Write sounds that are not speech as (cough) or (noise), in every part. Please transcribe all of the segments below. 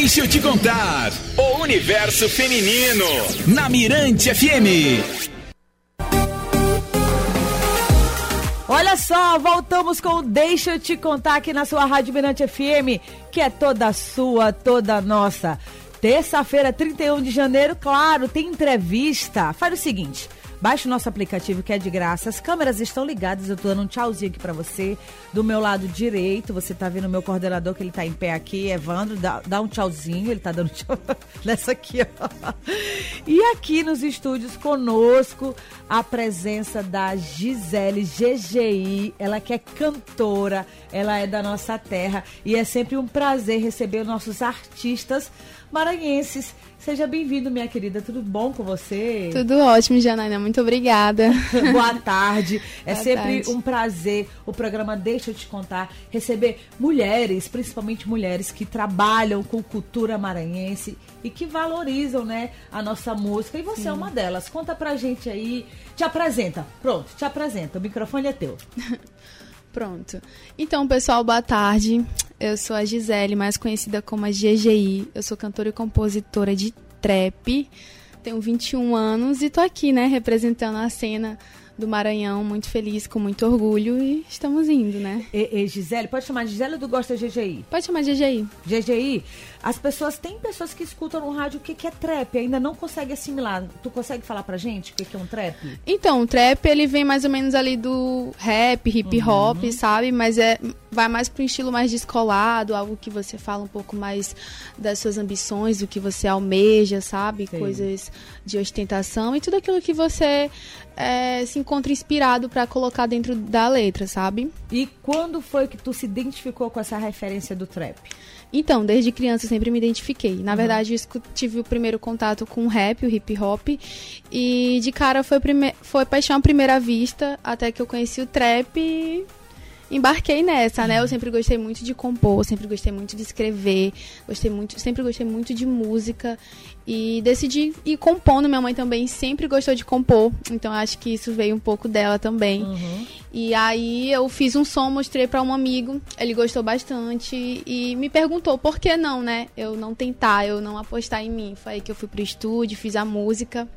Deixa eu te contar. O universo feminino. Na Mirante FM. Olha só, voltamos com o Deixa eu te contar aqui na sua Rádio Mirante FM, que é toda sua, toda nossa. Terça-feira, 31 de janeiro, claro, tem entrevista. Faz o seguinte, Baixe o nosso aplicativo que é de graça. As câmeras estão ligadas. Eu tô dando um tchauzinho aqui para você. Do meu lado direito, você tá vendo o meu coordenador que ele tá em pé aqui, Evandro. Dá, dá um tchauzinho. Ele tá dando tchau (laughs) nessa aqui, ó. E aqui nos estúdios conosco, a presença da Gisele GGI. Ela que é cantora, ela é da nossa terra. E é sempre um prazer receber nossos artistas maranhenses Seja bem-vindo, minha querida. Tudo bom com você? Tudo ótimo, Janaina. Muito obrigada. (laughs) Boa tarde. É Boa sempre tarde. um prazer o programa Deixa eu te contar receber mulheres, principalmente mulheres que trabalham com cultura maranhense e que valorizam, né, a nossa música. E você é Sim. é uma delas. Conta pra gente aí. Te apresenta. Pronto, te apresenta. O microfone é teu. (laughs) Pronto. Então, pessoal, boa tarde. Eu sou a Gisele, mais conhecida como a GGI. Eu sou cantora e compositora de trap. Tenho 21 anos e tô aqui, né, representando a cena do Maranhão, muito feliz, com muito orgulho e estamos indo, né? E, e Gisele, pode chamar de Gisele ou tu gosta de GGI? Pode chamar de GGI. GGI, as pessoas, tem pessoas que escutam no rádio o que, que é trap, ainda não consegue assimilar. Tu consegue falar pra gente o que, que é um trap? Então, o trap, ele vem mais ou menos ali do rap, hip hop, uhum. sabe? Mas é vai mais um estilo mais descolado, algo que você fala um pouco mais das suas ambições, do que você almeja, sabe? Sim. Coisas de ostentação e tudo aquilo que você é, se encontra inspirado para colocar dentro da letra, sabe? E quando foi que tu se identificou com essa referência do trap? Então, desde criança eu sempre me identifiquei. Na uhum. verdade, eu tive o primeiro contato com o rap, o hip hop, e de cara foi, prime... foi paixão à primeira vista, até que eu conheci o trap e embarquei nessa, né? Eu sempre gostei muito de compor, sempre gostei muito de escrever, gostei muito, sempre gostei muito de música e decidi ir compondo. Minha mãe também sempre gostou de compor, então acho que isso veio um pouco dela também. Uhum. E aí eu fiz um som, mostrei para um amigo, ele gostou bastante e me perguntou por que não, né? Eu não tentar, eu não apostar em mim. Foi aí que eu fui pro estúdio, fiz a música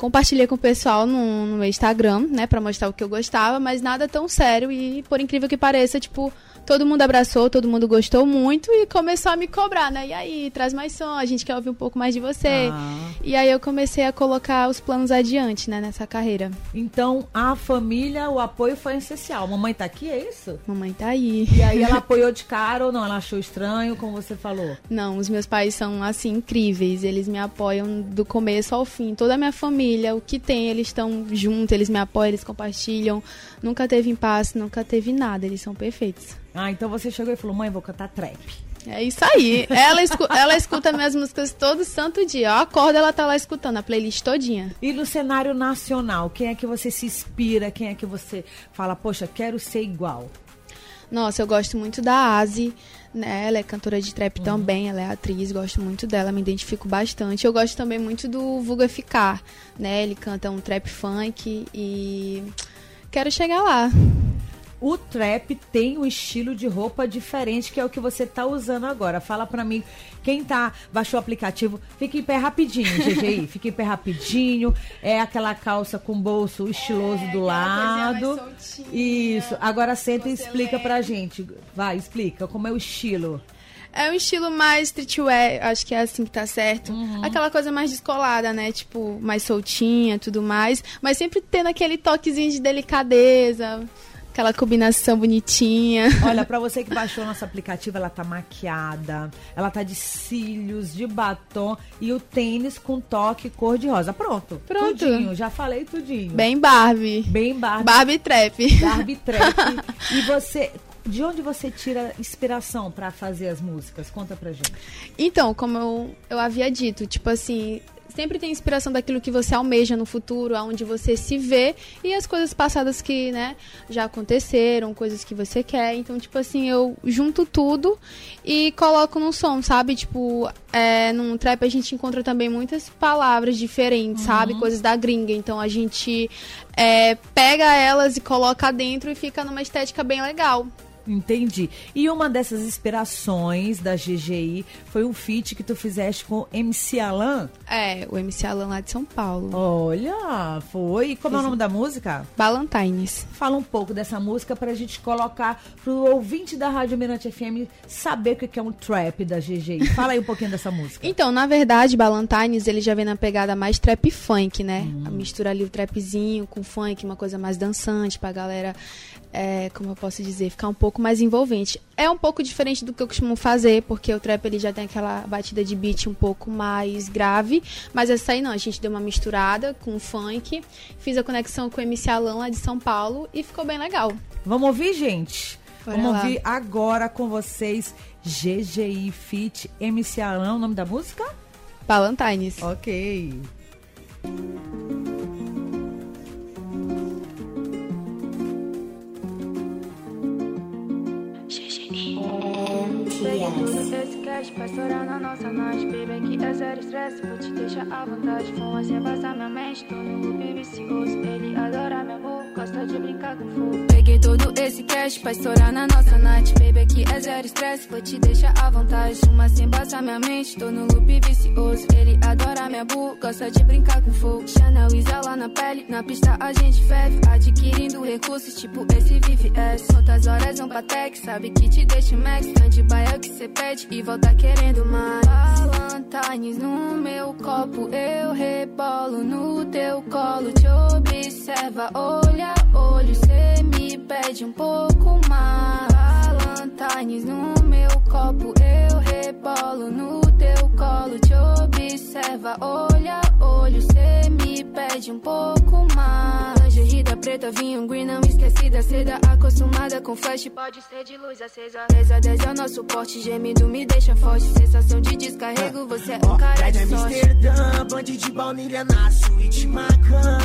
compartilhei com o pessoal no, no meu Instagram, né, para mostrar o que eu gostava, mas nada tão sério e por incrível que pareça, tipo, todo mundo abraçou, todo mundo gostou muito e começou a me cobrar, né? E aí, traz mais som, a gente quer ouvir um pouco mais de você. Ah. E aí eu comecei a colocar os planos adiante, né, nessa carreira. Então, a família, o apoio foi essencial. Mamãe tá aqui, é isso? Mamãe tá aí. E aí ela apoiou de cara ou não? Ela achou estranho, como você falou? Não, os meus pais são assim incríveis, eles me apoiam do começo ao fim. Toda a minha família, o que tem, eles estão juntos, eles me apoiam, eles compartilham. Nunca teve impasse, nunca teve nada, eles são perfeitos. Ah, então você chegou e falou, mãe, vou cantar trap. É isso aí. Ela, escu ela escuta minhas músicas todo santo dia. Eu acordo, ela tá lá escutando a playlist todinha. E no cenário nacional, quem é que você se inspira? Quem é que você fala, poxa, quero ser igual? Nossa, eu gosto muito da Asi, né? Ela é cantora de trap uhum. também, ela é atriz, gosto muito dela, me identifico bastante. Eu gosto também muito do Vulga Ficar, né? Ele canta um trap funk e quero chegar lá o trap tem um estilo de roupa diferente, que é o que você tá usando agora. Fala pra mim, quem tá, baixou o aplicativo, fica em pé rapidinho, (laughs) GGI, fica em pé rapidinho. É aquela calça com bolso estiloso é, do lado. Isso. Agora senta e explica leve. pra gente. Vai, explica como é o estilo. É um estilo mais streetwear, acho que é assim que tá certo. Uhum. Aquela coisa mais descolada, né? Tipo, mais soltinha, tudo mais. Mas sempre tendo aquele toquezinho de delicadeza. Aquela combinação bonitinha. Olha, para você que baixou nosso aplicativo, ela tá maquiada, ela tá de cílios, de batom e o tênis com toque cor de rosa. Pronto. Pronto. Tudinho, já falei tudinho. Bem Barbie. Bem Barbie. Barbie Trap. Barbie Trap. (laughs) e você, de onde você tira inspiração para fazer as músicas? Conta pra gente. Então, como eu, eu havia dito, tipo assim, sempre tem inspiração daquilo que você almeja no futuro, aonde você se vê e as coisas passadas que, né, já aconteceram, coisas que você quer. Então, tipo assim, eu junto tudo e coloco num som, sabe? Tipo, é, num trap a gente encontra também muitas palavras diferentes, uhum. sabe? Coisas da gringa. Então a gente é, pega elas e coloca dentro e fica numa estética bem legal. Entendi. E uma dessas inspirações da GGI foi um feat que tu fizeste com MC Alan. É, o MC Alan lá de São Paulo. Olha, foi. E como é o nome da música? Ballantines. Fala um pouco dessa música pra gente colocar pro ouvinte da Rádio Mirante FM saber o que é um trap da GGI. (laughs) Fala aí um pouquinho dessa música. Então, na verdade, Ballantines, ele já vem na pegada mais trap funk, né? A mistura ali o trapzinho com funk, uma coisa mais dançante pra galera, é, como eu posso dizer, ficar um pouco mais envolvente. É um pouco diferente do que eu costumo fazer, porque o trap ele já tem aquela batida de beat um pouco mais grave, mas essa aí não, a gente deu uma misturada com funk, fiz a conexão com o MC Alan lá de São Paulo e ficou bem legal. Vamos ouvir, gente? Bora Vamos lá. ouvir agora com vocês GGI Fit MC Alan, o nome da música? Ballantines. Ok. Cash pra estourar na nossa noite Baby, aqui é zero estresse, vou te deixar à vontade Fuma sem passar minha mente, tô no loop vicioso Ele adora amor, gosta de brincar com fogo. Peguei todo esse cash pra estourar na nossa night. Baby, aqui é zero estresse, vou te deixar à vontade. Fuma sem passar minha mente, tô no loop vicioso. Ele adora minha bu, gosta de brincar com fogo. Chanel lá na pele, na pista a gente ferve. Adquirindo recursos, tipo esse Vive S. Quantas horas vão pra tech, sabe que te deixa max. Stand by é que cê pede e volta querendo mais. Valentines no meu copo, eu rebolo no teu colo observa, olha, olho, cê me pede um pouco mais. Valentines no meu copo, eu rebolo no teu colo. Te observa, olha, olho, cê me pede um pouco mais preta, vinho green, não esqueci da seda Acostumada com flash, pode ser de luz acesa. 10 a 10 é o nosso porte, gemido me deixa forte. Sensação de descarrego, você é um cara de sorte. Amsterdã, blonde de baunilha na suíte Macan.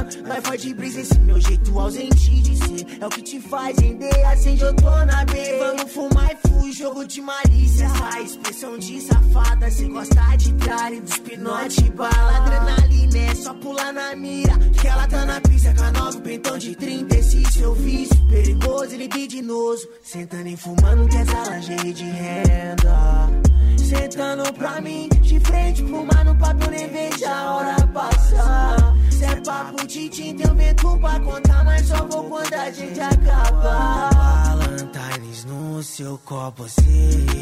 Vai de brisa, esse meu jeito ausente de ser. É o que te faz render, acende, eu tô na B Vamos fumar e fui, jogo de malícia. Essa expressão de safada, cê gosta de tralha Dos pinote, bala, adrenalina É só pular na mira, que ela tá na pista Com a nova pentão de 30, esse seu vício Perigoso e libidinoso Sentando e fumando que essa lingerie de renda Sentando pra mim, de frente pro mar no papo, eu nem vejo a hora passar. Se é papo de tinta, eu vento pra contar, mas só vou quando a gente acabar. Valentines no seu copo, você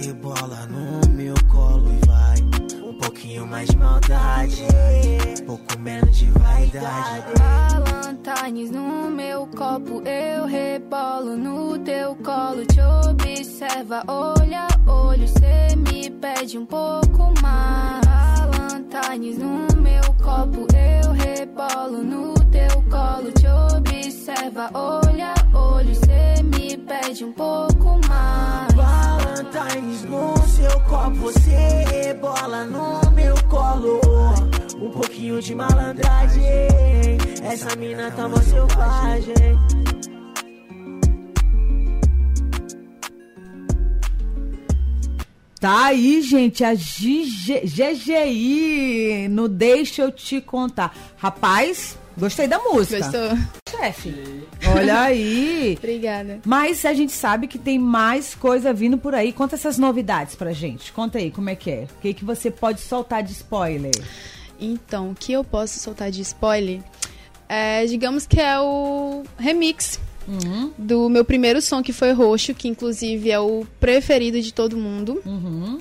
rebola no meu colo e vai. Pouquinho mais de maldade, pouco menos de vaidade. Valentines no meu copo, eu rebolo no teu colo, te observa, olha, olho, cê me pede um pouco mais. Valentines no meu copo, eu rebolo no teu colo, te observa, olha, olho, cê me pede um pouco mais. Valentines no seu copo, você rebola no meu colo. Um pouquinho de malandragem, essa mina tá mó selvagem. Tá aí, gente, a GG GGI no Deixa Eu Te Contar. Rapaz, gostei da música. Gostou? Chefe, olha aí. (laughs) Obrigada. Mas a gente sabe que tem mais coisa vindo por aí. Conta essas novidades pra gente. Conta aí como é que é. O que, que você pode soltar de spoiler? Então, o que eu posso soltar de spoiler? É, digamos que é o remix Uhum, do meu primeiro som, que foi Roxo, que inclusive é o preferido de todo mundo. uhum.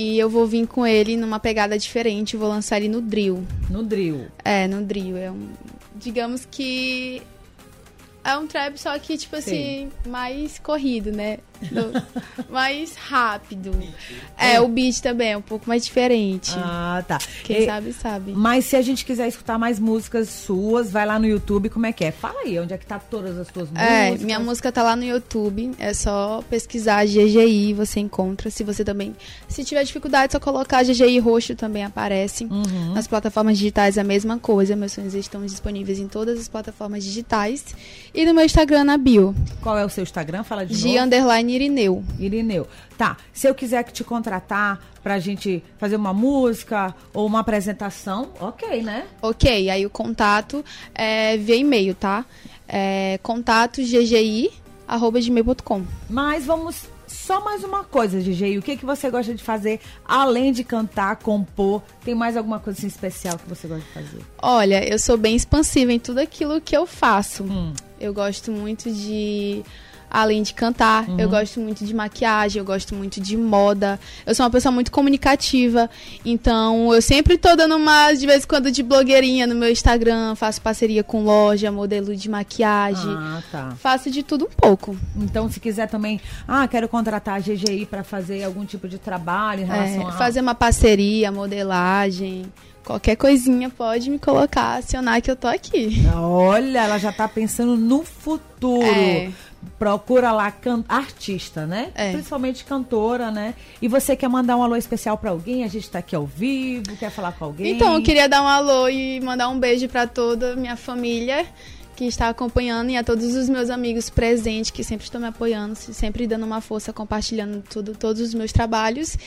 E eu vou vir com ele numa pegada diferente, vou lançar ele no drill. No drill. É, no drill. É um. Digamos que. É um trap, só que, tipo assim, mais corrido, né? Mais rápido. É, o beat também é um pouco mais diferente. Ah, tá. Quem E- sabe, sabe. Mas se a gente quiser escutar mais músicas suas, vai lá no YouTube, como é que é? Fala aí, onde é que tá todas as tuas É, músicas? minha música tá lá no YouTube, é só pesquisar GGI, você encontra. Se você também, se tiver dificuldade, é só colocar GGI roxo também aparece. Uhum. Nas plataformas digitais é a mesma coisa, meus sons estão disponíveis em todas as plataformas digitais. E no meu Instagram na bio, Qual é o seu Instagram? Fala de G novo. underline Irineu. Irineu. Tá, se eu quiser te contratar pra gente fazer uma música ou uma apresentação, ok, né? Ok, aí o contato é via e-mail, tá? É contato GGI arroba gmail.com. Mas vamos só mais uma coisa, DJ. O que, que você gosta de fazer além de cantar, compor? Tem mais alguma coisa assim, especial que você gosta de fazer? Olha, eu sou bem expansiva em tudo aquilo que eu faço. Hum. Eu gosto muito de além de cantar, eu gosto muito de maquiagem, eu gosto muito de moda. Eu sou uma pessoa muito comunicativa, então eu sempre tô dando uma, de vez em quando, de blogueirinha no meu Instagram, faço parceria com loja, modelo de maquiagem. Ah, tá. Faço de tudo um pouco. Então, se quiser também, ah, quero contratar a GGI para fazer algum tipo de trabalho em relação É, a fazer uma parceria, modelagem, qualquer coisinha pode me colocar, acionar que eu tô aqui. Olha, ela já tá pensando no futuro. É. Procura lá can- artista, né? É. Principalmente cantora, né? E você quer mandar um alô especial pra alguém? A gente tá aqui ao vivo, quer falar com alguém? Então, eu queria dar um alô e mandar um beijo pra toda a minha família que está acompanhando e a todos os meus amigos presentes que sempre estão me apoiando, sempre dando uma força, compartilhando tudo, todos os meus trabalhos.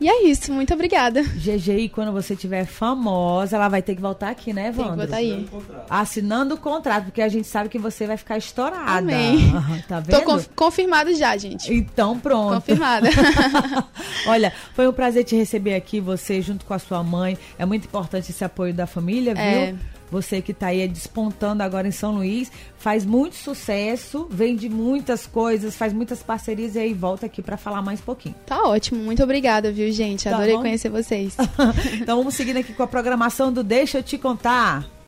E é isso, muito obrigada. GGI, quando você tiver famosa, ela vai ter que voltar aqui, né, Tem que botar aí. Assinando o contrato, porque a gente sabe que você vai ficar estourada. Amém. (laughs) Tá vendo? Tô conf confirmado já, gente. Então pronto. Confirmada. (laughs) Olha, foi um prazer te receber aqui, você junto com a sua mãe. É muito importante esse apoio da família, viu? É. Você que tá aí despontando agora em São Luís, faz muito sucesso, vende muitas coisas, faz muitas parcerias e aí volta aqui para falar mais um pouquinho. tá ótimo, muito obrigada, viu, gente? Tá Adorei bom. conhecer vocês. (laughs) então vamos seguindo aqui com a programação do Deixa eu te contar.